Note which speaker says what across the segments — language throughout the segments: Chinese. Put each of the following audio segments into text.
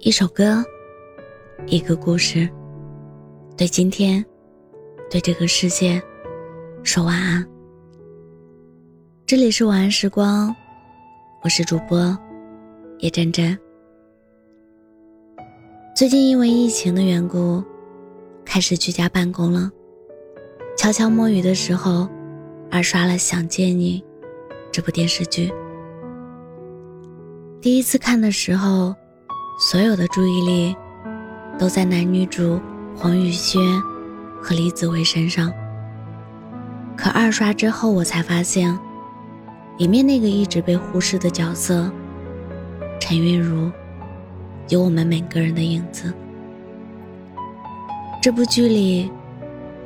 Speaker 1: 一首歌，一个故事，对今天，对这个世界，说晚安。这里是晚安时光，我是主播叶真真。最近因为疫情的缘故，开始居家办公了。悄悄摸鱼的时候，二刷了《想见你》这部电视剧。第一次看的时候。所有的注意力都在男女主黄宇轩和李子维身上。可二刷之后，我才发现，里面那个一直被忽视的角色陈韵如，有我们每个人的影子。这部剧里，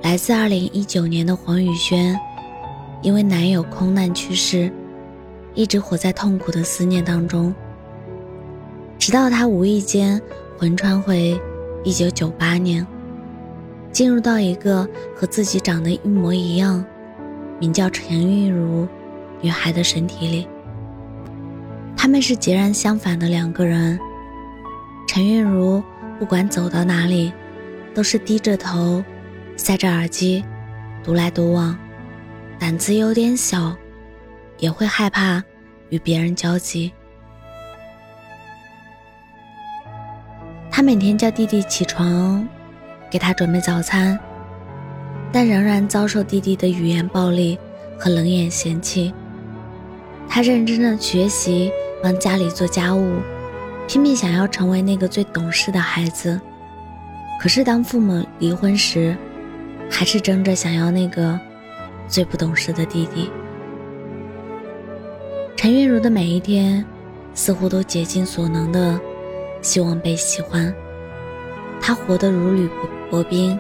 Speaker 1: 来自2019年的黄宇轩，因为男友空难去世，一直活在痛苦的思念当中。直到他无意间魂穿回1998年，进入到一个和自己长得一模一样、名叫陈韵如女孩的身体里。他们是截然相反的两个人。陈韵如不管走到哪里，都是低着头，塞着耳机，独来独往，胆子有点小，也会害怕与别人交集。他每天叫弟弟起床，给他准备早餐，但仍然遭受弟弟的语言暴力和冷眼嫌弃。他认真的学习，帮家里做家务，拼命想要成为那个最懂事的孩子。可是当父母离婚时，还是争着想要那个最不懂事的弟弟。陈韵如的每一天，似乎都竭尽所能的。希望被喜欢，他活得如履薄冰，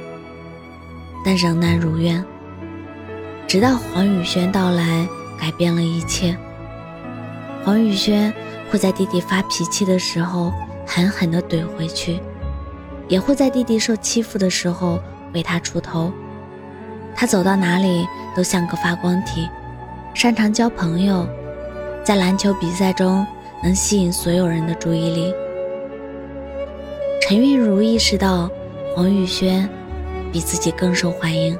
Speaker 1: 但仍难如愿。直到黄宇轩到来，改变了一切。黄宇轩会在弟弟发脾气的时候狠狠地怼回去，也会在弟弟受欺负的时候为他出头。他走到哪里都像个发光体，擅长交朋友，在篮球比赛中能吸引所有人的注意力。陈韵如意识到黄宇轩比自己更受欢迎，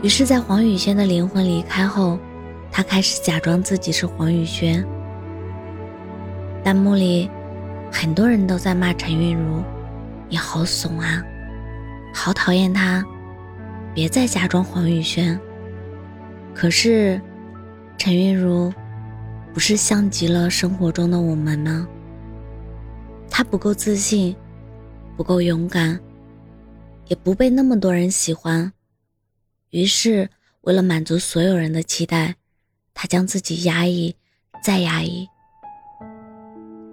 Speaker 1: 于是，在黄宇轩的灵魂离开后，他开始假装自己是黄宇轩。弹幕里很多人都在骂陈韵如：“你好怂啊，好讨厌他，别再假装黄宇轩。”可是，陈韵如不是像极了生活中的我们吗？他不够自信，不够勇敢，也不被那么多人喜欢。于是，为了满足所有人的期待，他将自己压抑，再压抑。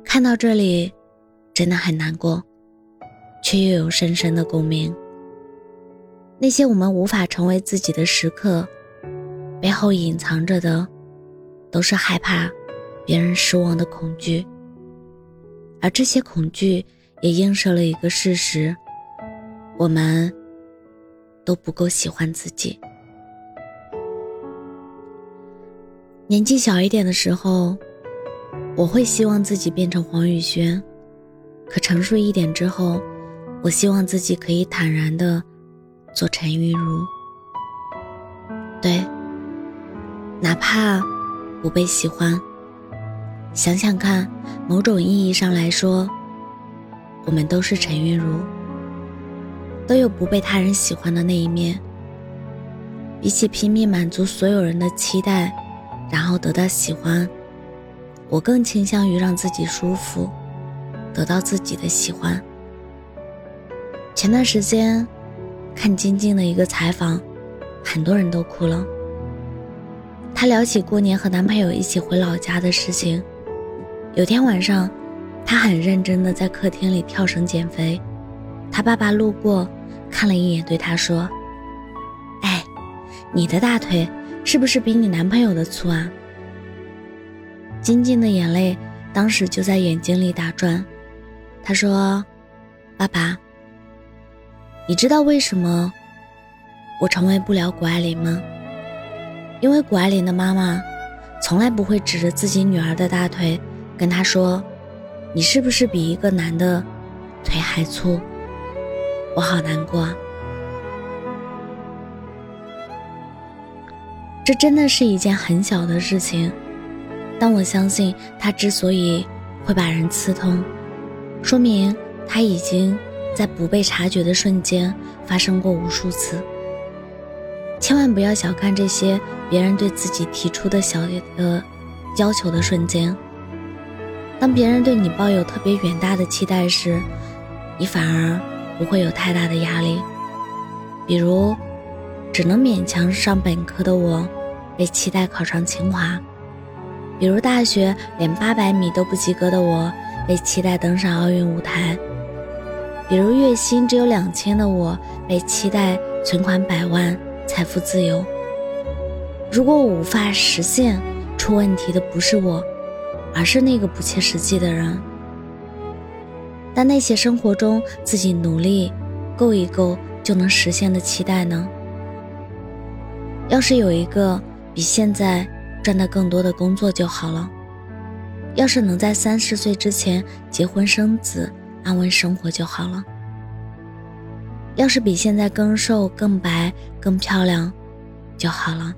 Speaker 1: 看到这里，真的很难过，却又有深深的共鸣。那些我们无法成为自己的时刻，背后隐藏着的，都是害怕别人失望的恐惧。而这些恐惧也映射了一个事实：我们都不够喜欢自己。年纪小一点的时候，我会希望自己变成黄宇轩；可成熟一点之后，我希望自己可以坦然的做陈韵如。对，哪怕不被喜欢。想想看，某种意义上来说，我们都是陈韵如，都有不被他人喜欢的那一面。比起拼命满足所有人的期待，然后得到喜欢，我更倾向于让自己舒服，得到自己的喜欢。前段时间看晶晶的一个采访，很多人都哭了。她聊起过年和男朋友一起回老家的事情。有天晚上，他很认真的在客厅里跳绳减肥。他爸爸路过，看了一眼，对他说：“哎，你的大腿是不是比你男朋友的粗啊？”晶晶的眼泪当时就在眼睛里打转。他说：“爸爸，你知道为什么我成为不了谷爱凌吗？因为谷爱凌的妈妈从来不会指着自己女儿的大腿。”跟他说：“你是不是比一个男的腿还粗？我好难过啊！这真的是一件很小的事情，但我相信他之所以会把人刺痛，说明他已经在不被察觉的瞬间发生过无数次。千万不要小看这些别人对自己提出的小的要求的瞬间。当别人对你抱有特别远大的期待时，你反而不会有太大的压力。比如，只能勉强上本科的我，被期待考上清华；比如大学连八百米都不及格的我，被期待登上奥运舞台；比如月薪只有两千的我，被期待存款百万。财富自由。如果我无法实现，出问题的不是我，而是那个不切实际的人。但那些生活中自己努力够一够就能实现的期待呢？要是有一个比现在赚的更多的工作就好了。要是能在三十岁之前结婚生子，安稳生活就好了。要是比现在更瘦、更白、更漂亮，就好了。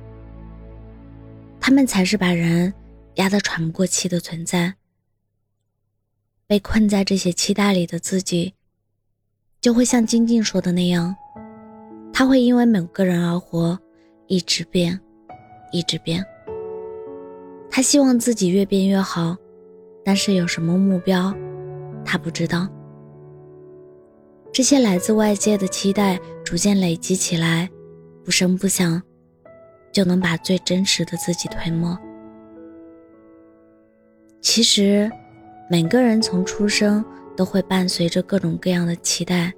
Speaker 1: 他们才是把人压得喘不过气的存在。被困在这些期待里的自己，就会像金靖说的那样，他会因为某个人而活，一直变，一直变。他希望自己越变越好，但是有什么目标，他不知道。这些来自外界的期待逐渐累积起来，不声不响，就能把最真实的自己吞没。其实，每个人从出生都会伴随着各种各样的期待，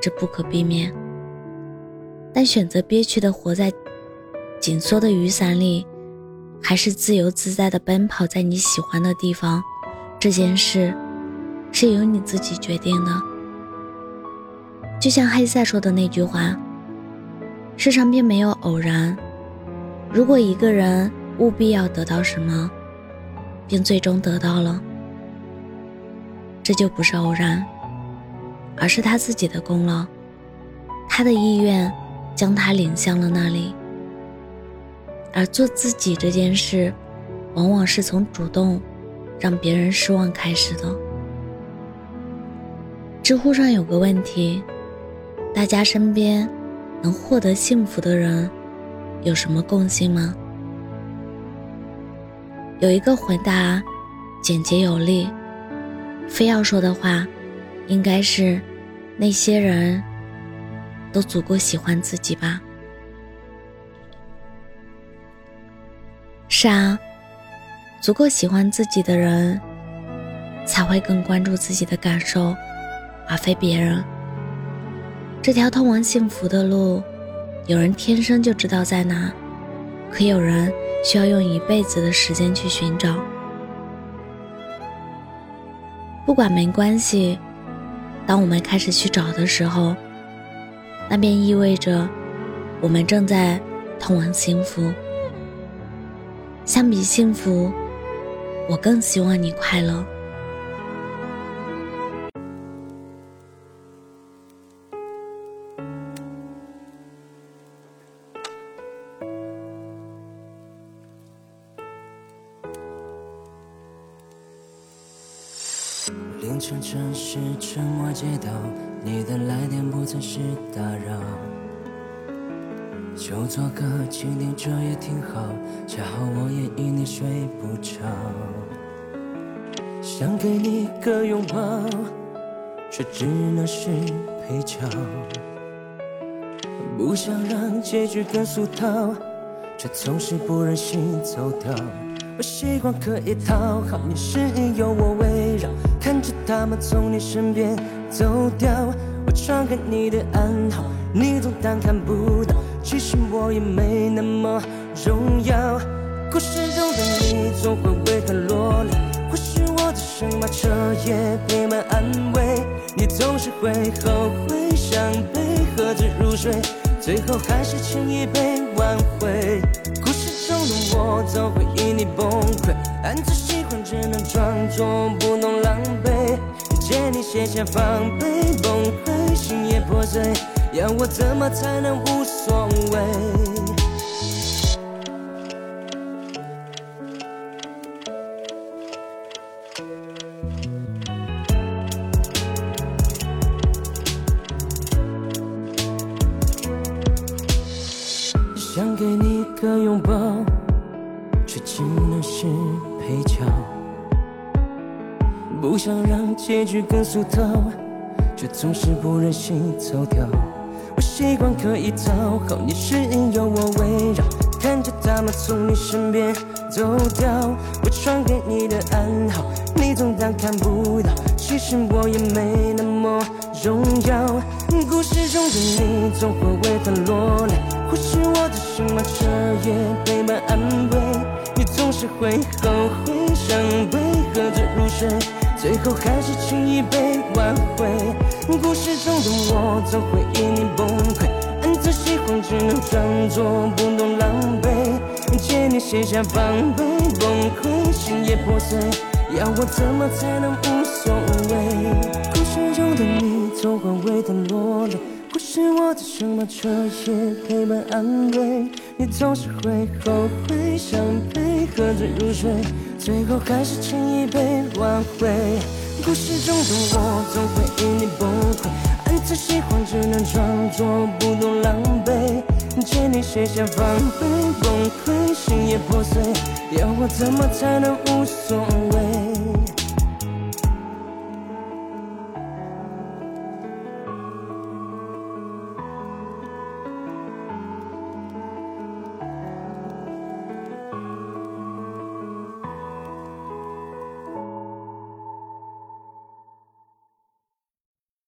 Speaker 1: 这不可避免。但选择憋屈的活在紧缩的雨伞里，还是自由自在的奔跑在你喜欢的地方，这件事是由你自己决定的。就像黑塞说的那句话：“世上并没有偶然。如果一个人务必要得到什么，并最终得到了，这就不是偶然，而是他自己的功劳。他的意愿将他领向了那里。而做自己这件事，往往是从主动让别人失望开始的。”知乎上有个问题。大家身边能获得幸福的人有什么共性吗？有一个回答简洁有力，非要说的话，应该是那些人都足够喜欢自己吧。是啊，足够喜欢自己的人，才会更关注自己的感受，而非别人。这条通往幸福的路，有人天生就知道在哪，可有人需要用一辈子的时间去寻找。不管没关系，当我们开始去找的时候，那便意味着我们正在通往幸福。相比幸福，我更希望你快乐。
Speaker 2: 沉默街道，你的来电不再是打扰，就做个倾听者也挺好。恰好我也因你睡不着，想给你个拥抱，却只能是配角。不想让结局更俗套，却总是不忍心走掉。我习惯可以讨好你，身边有我围绕，看着他们从你身边走掉。我传给你的暗号，你总当看不到。其实我也没那么重要。故事中的你总会为他落泪，或许我只剩马彻夜陪伴安慰。你总是会后悔伤悲，喝着入睡，最后还是轻易被挽回。故事我总会因你崩溃，暗自喜欢只能装作不懂浪见你卸下防备，崩溃，心也破碎，要我怎么才能无所谓？结局更俗套，却总是不忍心走掉。我习惯可以讨好你，是因有我围绕，看着他们从你身边走掉。我传给你的暗号，你总当看不到。其实我也没那么重要。故事中的你总会为他落泪。或是我的什么彻夜陪伴安慰，你总是会后悔伤悲，喝着入睡，最后还是轻易被挽回。故事中的我总会因你崩溃，暗自喜欢只能装作不懂狼狈，借你卸下防备，崩溃心也破碎，要我怎么才能无所谓？故事中的你总会为他落泪。是我的什么彻夜陪伴安慰，你总是会后悔伤悲，喝醉入睡，最后还是轻易被挽回。故事中的我总会因你崩溃，暗自喜欢只能装作不懂狼狈，见你卸下防备，崩溃心也破碎，要我怎么才能无所谓？